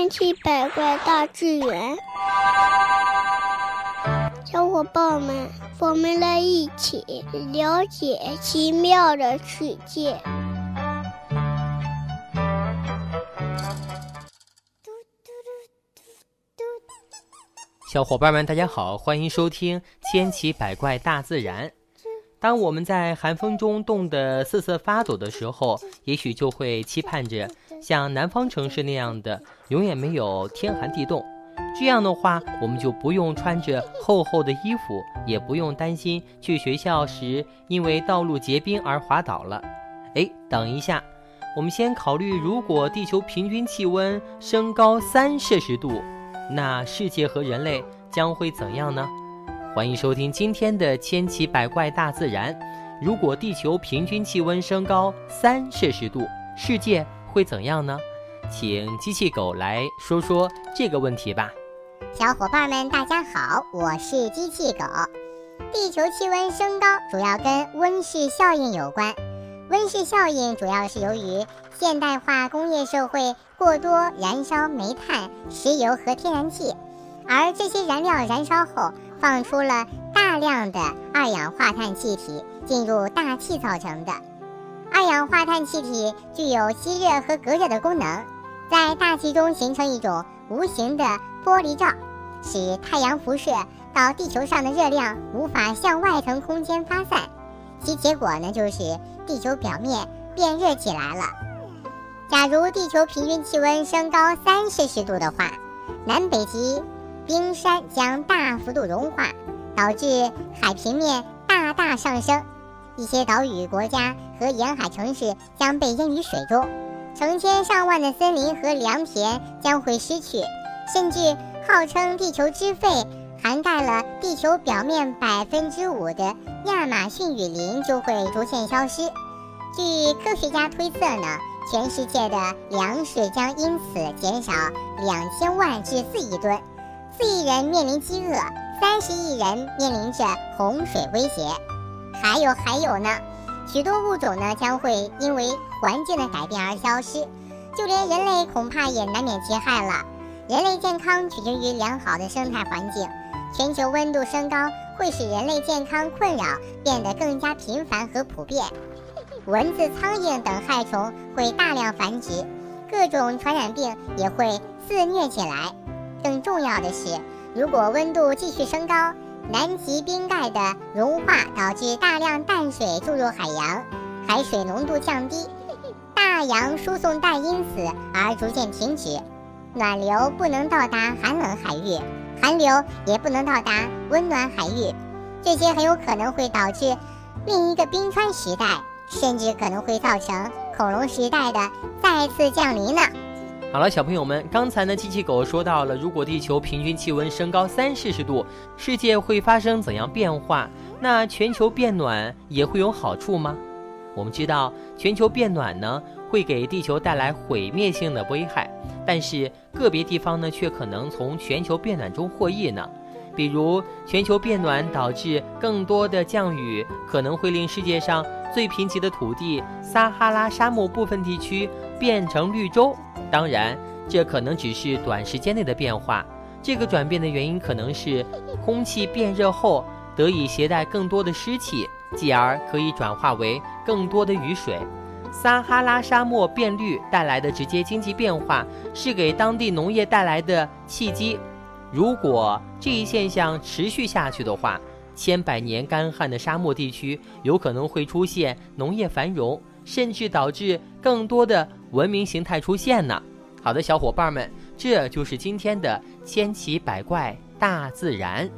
千奇百怪大自然，小伙伴们，我们来一起了解奇妙的世界。小伙伴们，大家好，欢迎收听《千奇百怪大自然》。当我们在寒风中冻得瑟瑟发抖的时候，也许就会期盼着像南方城市那样的永远没有天寒地冻。这样的话，我们就不用穿着厚厚的衣服，也不用担心去学校时因为道路结冰而滑倒了。哎，等一下，我们先考虑，如果地球平均气温升高三摄氏度，那世界和人类将会怎样呢？欢迎收听今天的千奇百怪大自然。如果地球平均气温升高三摄氏度，世界会怎样呢？请机器狗来说说这个问题吧。小伙伴们，大家好，我是机器狗。地球气温升高主要跟温室效应有关。温室效应主要是由于现代化工业社会过多燃烧煤炭、石油和天然气，而这些燃料燃烧后。放出了大量的二氧化碳气体进入大气造成的。二氧化碳气体具有吸热和隔热的功能，在大气中形成一种无形的玻璃罩，使太阳辐射到地球上的热量无法向外层空间发散。其结果呢，就是地球表面变热起来了。假如地球平均气温升高三摄氏度的话，南北极。冰山将大幅度融化，导致海平面大大上升，一些岛屿国家和沿海城市将被淹于水中，成千上万的森林和良田将会失去，甚至号称地球之肺、涵盖了地球表面百分之五的亚马逊雨林就会逐渐消失。据科学家推测呢，全世界的粮食将因此减少两千万至四亿吨。四亿人面临饥饿，三十亿人面临着洪水威胁，还有还有呢，许多物种呢将会因为环境的改变而消失，就连人类恐怕也难免其害了。人类健康取决于良好的生态环境，全球温度升高会使人类健康困扰变得更加频繁和普遍，蚊子、苍蝇等害虫会大量繁殖，各种传染病也会肆虐起来。更重要的是，如果温度继续升高，南极冰盖的融化导致大量淡水注入海洋，海水浓度降低，大洋输送带因此而逐渐停止，暖流不能到达寒冷海域，寒流也不能到达温暖海域，这些很有可能会导致另一个冰川时代，甚至可能会造成恐龙时代的再次降临呢。好了，小朋友们，刚才呢，机器狗说到了，如果地球平均气温升高三摄氏度，世界会发生怎样变化？那全球变暖也会有好处吗？我们知道，全球变暖呢，会给地球带来毁灭性的危害，但是个别地方呢，却可能从全球变暖中获益呢。比如，全球变暖导致更多的降雨，可能会令世界上最贫瘠的土地撒哈拉沙漠部分地区变成绿洲。当然，这可能只是短时间内的变化。这个转变的原因可能是空气变热后得以携带更多的湿气，继而可以转化为更多的雨水。撒哈拉沙漠变绿带来的直接经济变化是给当地农业带来的契机。如果这一现象持续下去的话，千百年干旱的沙漠地区有可能会出现农业繁荣，甚至导致更多的。文明形态出现呢。好的，小伙伴们，这就是今天的千奇百怪大自然。